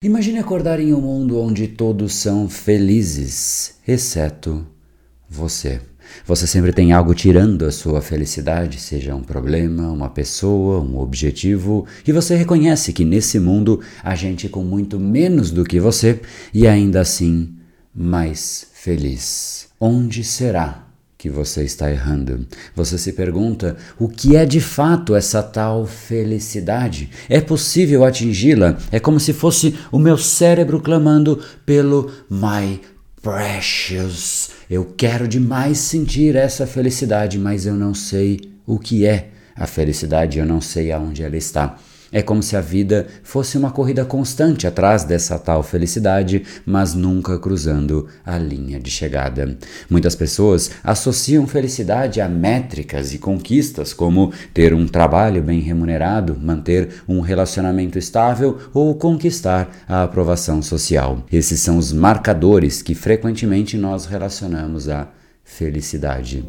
Imagine acordar em um mundo onde todos são felizes, exceto você. Você sempre tem algo tirando a sua felicidade, seja um problema, uma pessoa, um objetivo, e você reconhece que nesse mundo há gente com muito menos do que você e ainda assim mais feliz. Onde será que você está errando. Você se pergunta o que é de fato essa tal felicidade? É possível atingi-la? É como se fosse o meu cérebro clamando pelo my precious. Eu quero demais sentir essa felicidade, mas eu não sei o que é a felicidade, eu não sei aonde ela está. É como se a vida fosse uma corrida constante atrás dessa tal felicidade, mas nunca cruzando a linha de chegada. Muitas pessoas associam felicidade a métricas e conquistas, como ter um trabalho bem remunerado, manter um relacionamento estável ou conquistar a aprovação social. Esses são os marcadores que frequentemente nós relacionamos à felicidade.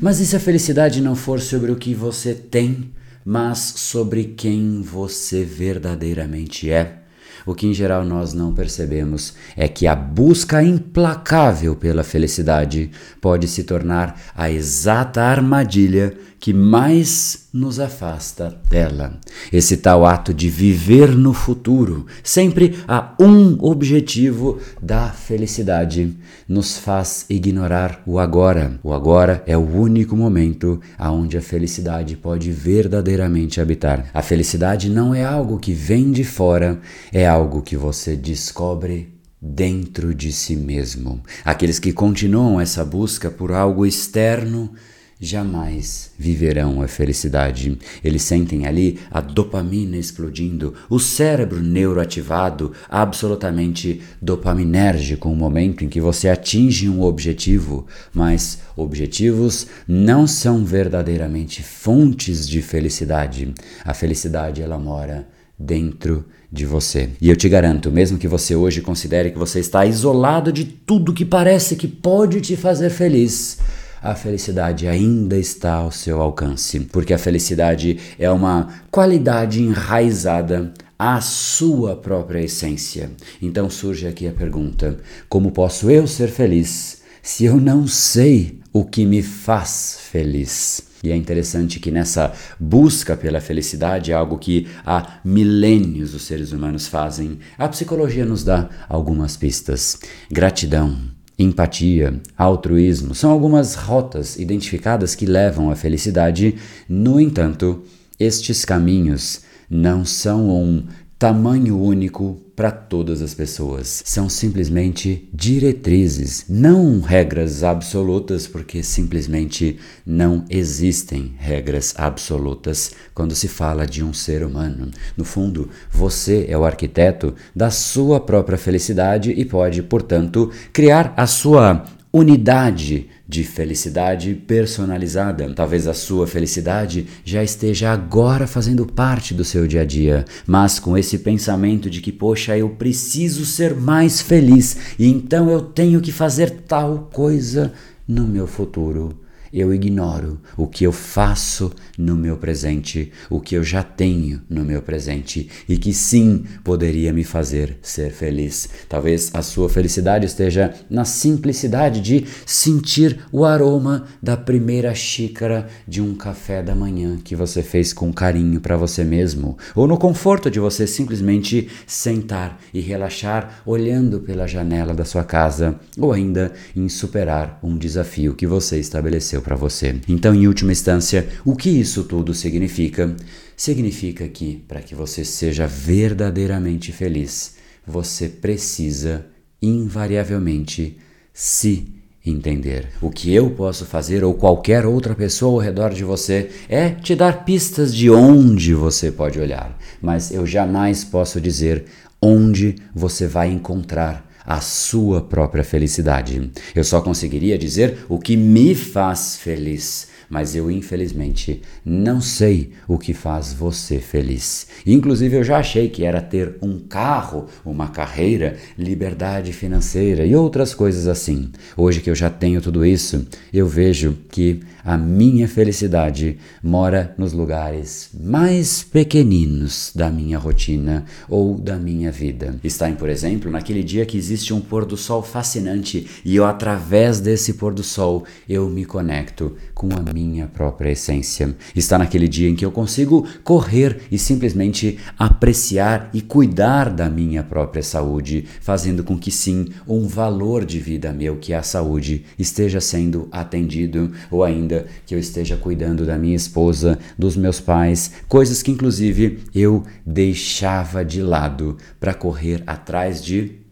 Mas e se a felicidade não for sobre o que você tem, mas sobre quem você verdadeiramente é? O que em geral nós não percebemos é que a busca implacável pela felicidade pode se tornar a exata armadilha que mais nos afasta dela. Esse tal ato de viver no futuro, sempre a um objetivo da felicidade, nos faz ignorar o agora. O agora é o único momento aonde a felicidade pode verdadeiramente habitar. A felicidade não é algo que vem de fora, é algo que você descobre dentro de si mesmo. Aqueles que continuam essa busca por algo externo jamais viverão a felicidade. Eles sentem ali a dopamina explodindo, o cérebro neuroativado, absolutamente dopaminérgico, um momento em que você atinge um objetivo, mas objetivos não são verdadeiramente fontes de felicidade. A felicidade ela mora dentro de você. E eu te garanto, mesmo que você hoje considere que você está isolado de tudo que parece que pode te fazer feliz, a felicidade ainda está ao seu alcance, porque a felicidade é uma qualidade enraizada à sua própria essência. Então surge aqui a pergunta: como posso eu ser feliz se eu não sei o que me faz feliz? E é interessante que nessa busca pela felicidade, é algo que há milênios os seres humanos fazem, a psicologia nos dá algumas pistas. Gratidão Empatia, altruísmo são algumas rotas identificadas que levam à felicidade. No entanto, estes caminhos não são um tamanho único para todas as pessoas. São simplesmente diretrizes, não regras absolutas, porque simplesmente não existem regras absolutas quando se fala de um ser humano. No fundo, você é o arquiteto da sua própria felicidade e pode, portanto, criar a sua unidade de felicidade personalizada. Talvez a sua felicidade já esteja agora fazendo parte do seu dia a dia, mas com esse pensamento de que, poxa, eu preciso ser mais feliz e então eu tenho que fazer tal coisa no meu futuro eu ignoro o que eu faço no meu presente, o que eu já tenho no meu presente e que sim poderia me fazer ser feliz. Talvez a sua felicidade esteja na simplicidade de sentir o aroma da primeira xícara de um café da manhã que você fez com carinho para você mesmo, ou no conforto de você simplesmente sentar e relaxar olhando pela janela da sua casa, ou ainda em superar um desafio que você estabeleceu para você. Então, em última instância, o que isso tudo significa? Significa que, para que você seja verdadeiramente feliz, você precisa invariavelmente se entender. O que eu posso fazer ou qualquer outra pessoa ao redor de você é te dar pistas de onde você pode olhar, mas eu jamais posso dizer onde você vai encontrar a sua própria felicidade. Eu só conseguiria dizer o que me faz feliz, mas eu infelizmente não sei o que faz você feliz. Inclusive eu já achei que era ter um carro, uma carreira, liberdade financeira e outras coisas assim. Hoje que eu já tenho tudo isso, eu vejo que a minha felicidade mora nos lugares mais pequeninos da minha rotina ou da minha vida. Está em, por exemplo, naquele dia que existe um pôr do sol fascinante e eu através desse pôr do sol eu me conecto com a minha própria essência. Está naquele dia em que eu consigo correr e simplesmente apreciar e cuidar da minha própria saúde, fazendo com que sim, um valor de vida meu que é a saúde esteja sendo atendido ou ainda que eu esteja cuidando da minha esposa, dos meus pais, coisas que inclusive eu deixava de lado para correr atrás de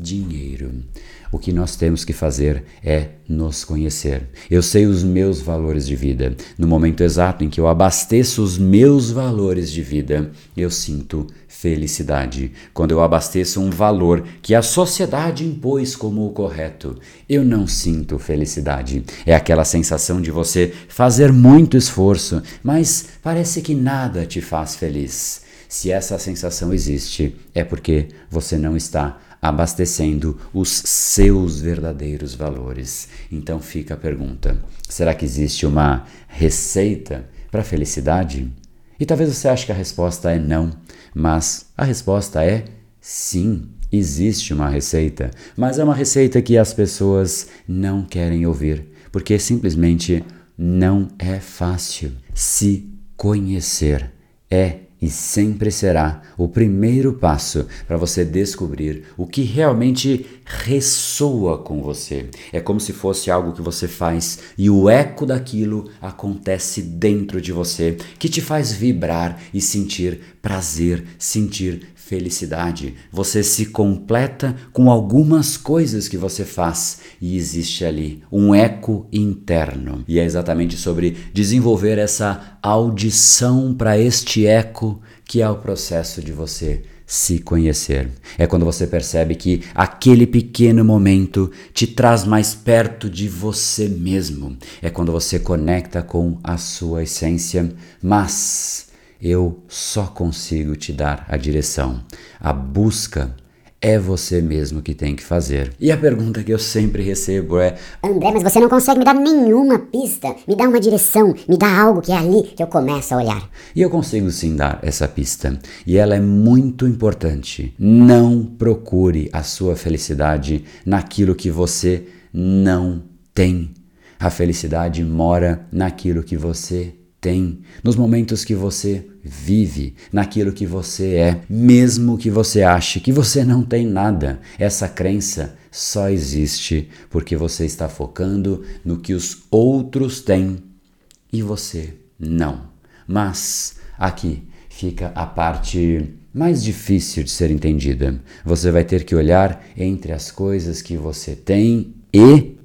dinheiro. O que nós temos que fazer é nos conhecer. Eu sei os meus valores de vida. No momento exato em que eu abasteço os meus valores de vida, eu sinto felicidade. Quando eu abasteço um valor que a sociedade impôs como o correto, eu não sinto felicidade. É aquela sensação de você fazer muito esforço, mas parece que nada te faz feliz. Se essa sensação existe, é porque você não está abastecendo os seus verdadeiros valores. Então fica a pergunta: será que existe uma receita para a felicidade? E talvez você ache que a resposta é não, mas a resposta é sim. Existe uma receita, mas é uma receita que as pessoas não querem ouvir, porque simplesmente não é fácil. Se conhecer é e sempre será o primeiro passo para você descobrir o que realmente ressoa com você. É como se fosse algo que você faz e o eco daquilo acontece dentro de você, que te faz vibrar e sentir prazer, sentir felicidade. Você se completa com algumas coisas que você faz e existe ali um eco interno. E é exatamente sobre desenvolver essa audição para este eco que é o processo de você se conhecer. É quando você percebe que aquele pequeno momento te traz mais perto de você mesmo. É quando você conecta com a sua essência, mas eu só consigo te dar a direção. A busca é você mesmo que tem que fazer. E a pergunta que eu sempre recebo é: André, mas você não consegue me dar nenhuma pista, me dá uma direção, me dá algo que é ali que eu começo a olhar. E eu consigo sim dar essa pista, e ela é muito importante. Não procure a sua felicidade naquilo que você não tem. A felicidade mora naquilo que você tem, nos momentos que você vive, naquilo que você é, mesmo que você ache que você não tem nada. Essa crença só existe porque você está focando no que os outros têm e você não. Mas aqui fica a parte mais difícil de ser entendida. Você vai ter que olhar entre as coisas que você tem e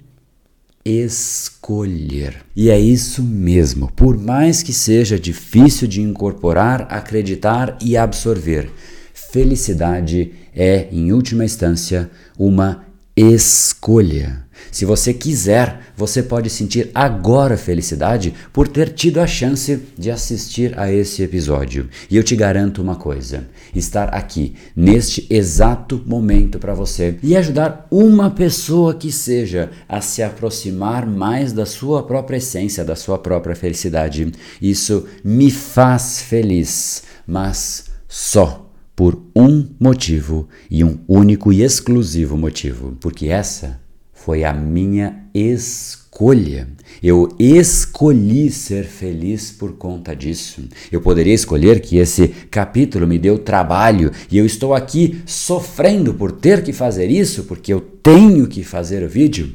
escolher. E é isso mesmo, por mais que seja difícil de incorporar, acreditar e absorver, felicidade é, em última instância, uma escolha. Se você quiser, você pode sentir agora felicidade por ter tido a chance de assistir a esse episódio. E eu te garanto uma coisa: estar aqui neste exato momento para você e ajudar uma pessoa que seja a se aproximar mais da sua própria essência, da sua própria felicidade. Isso me faz feliz, mas só por um motivo e um único e exclusivo motivo, porque essa foi a minha escolha. Eu escolhi ser feliz por conta disso. Eu poderia escolher que esse capítulo me deu trabalho e eu estou aqui sofrendo por ter que fazer isso, porque eu tenho que fazer o vídeo.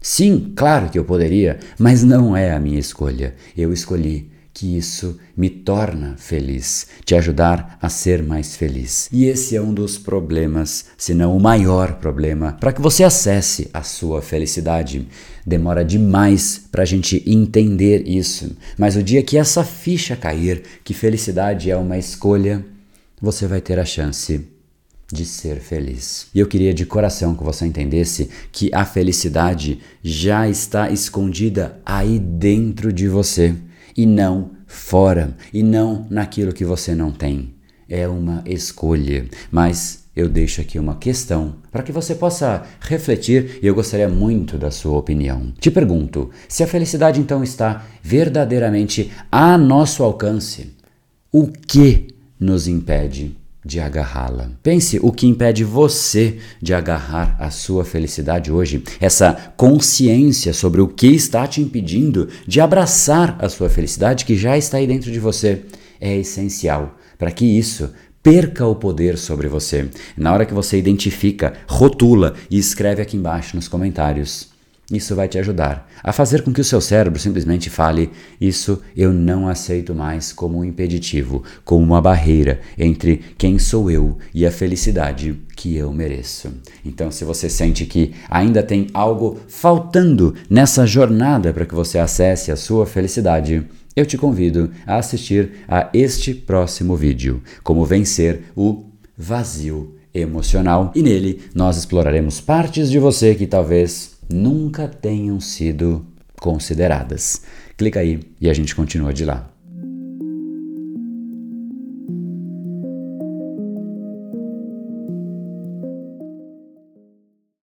Sim, claro que eu poderia, mas não é a minha escolha. Eu escolhi que isso me torna feliz, te ajudar a ser mais feliz. E esse é um dos problemas, se não o maior problema, para que você acesse a sua felicidade. Demora demais para a gente entender isso, mas o dia que essa ficha cair, que felicidade é uma escolha, você vai ter a chance de ser feliz. E eu queria de coração que você entendesse que a felicidade já está escondida aí dentro de você e não fora, e não naquilo que você não tem. É uma escolha, mas eu deixo aqui uma questão para que você possa refletir e eu gostaria muito da sua opinião. Te pergunto: se a felicidade então está verdadeiramente a nosso alcance, o que nos impede de agarrá-la. Pense o que impede você de agarrar a sua felicidade hoje, essa consciência sobre o que está te impedindo de abraçar a sua felicidade que já está aí dentro de você. É essencial para que isso perca o poder sobre você. Na hora que você identifica, rotula e escreve aqui embaixo nos comentários. Isso vai te ajudar a fazer com que o seu cérebro simplesmente fale: Isso eu não aceito mais como um impeditivo, como uma barreira entre quem sou eu e a felicidade que eu mereço. Então, se você sente que ainda tem algo faltando nessa jornada para que você acesse a sua felicidade, eu te convido a assistir a este próximo vídeo: Como vencer o vazio emocional. E nele nós exploraremos partes de você que talvez nunca tenham sido consideradas. Clica aí e a gente continua de lá.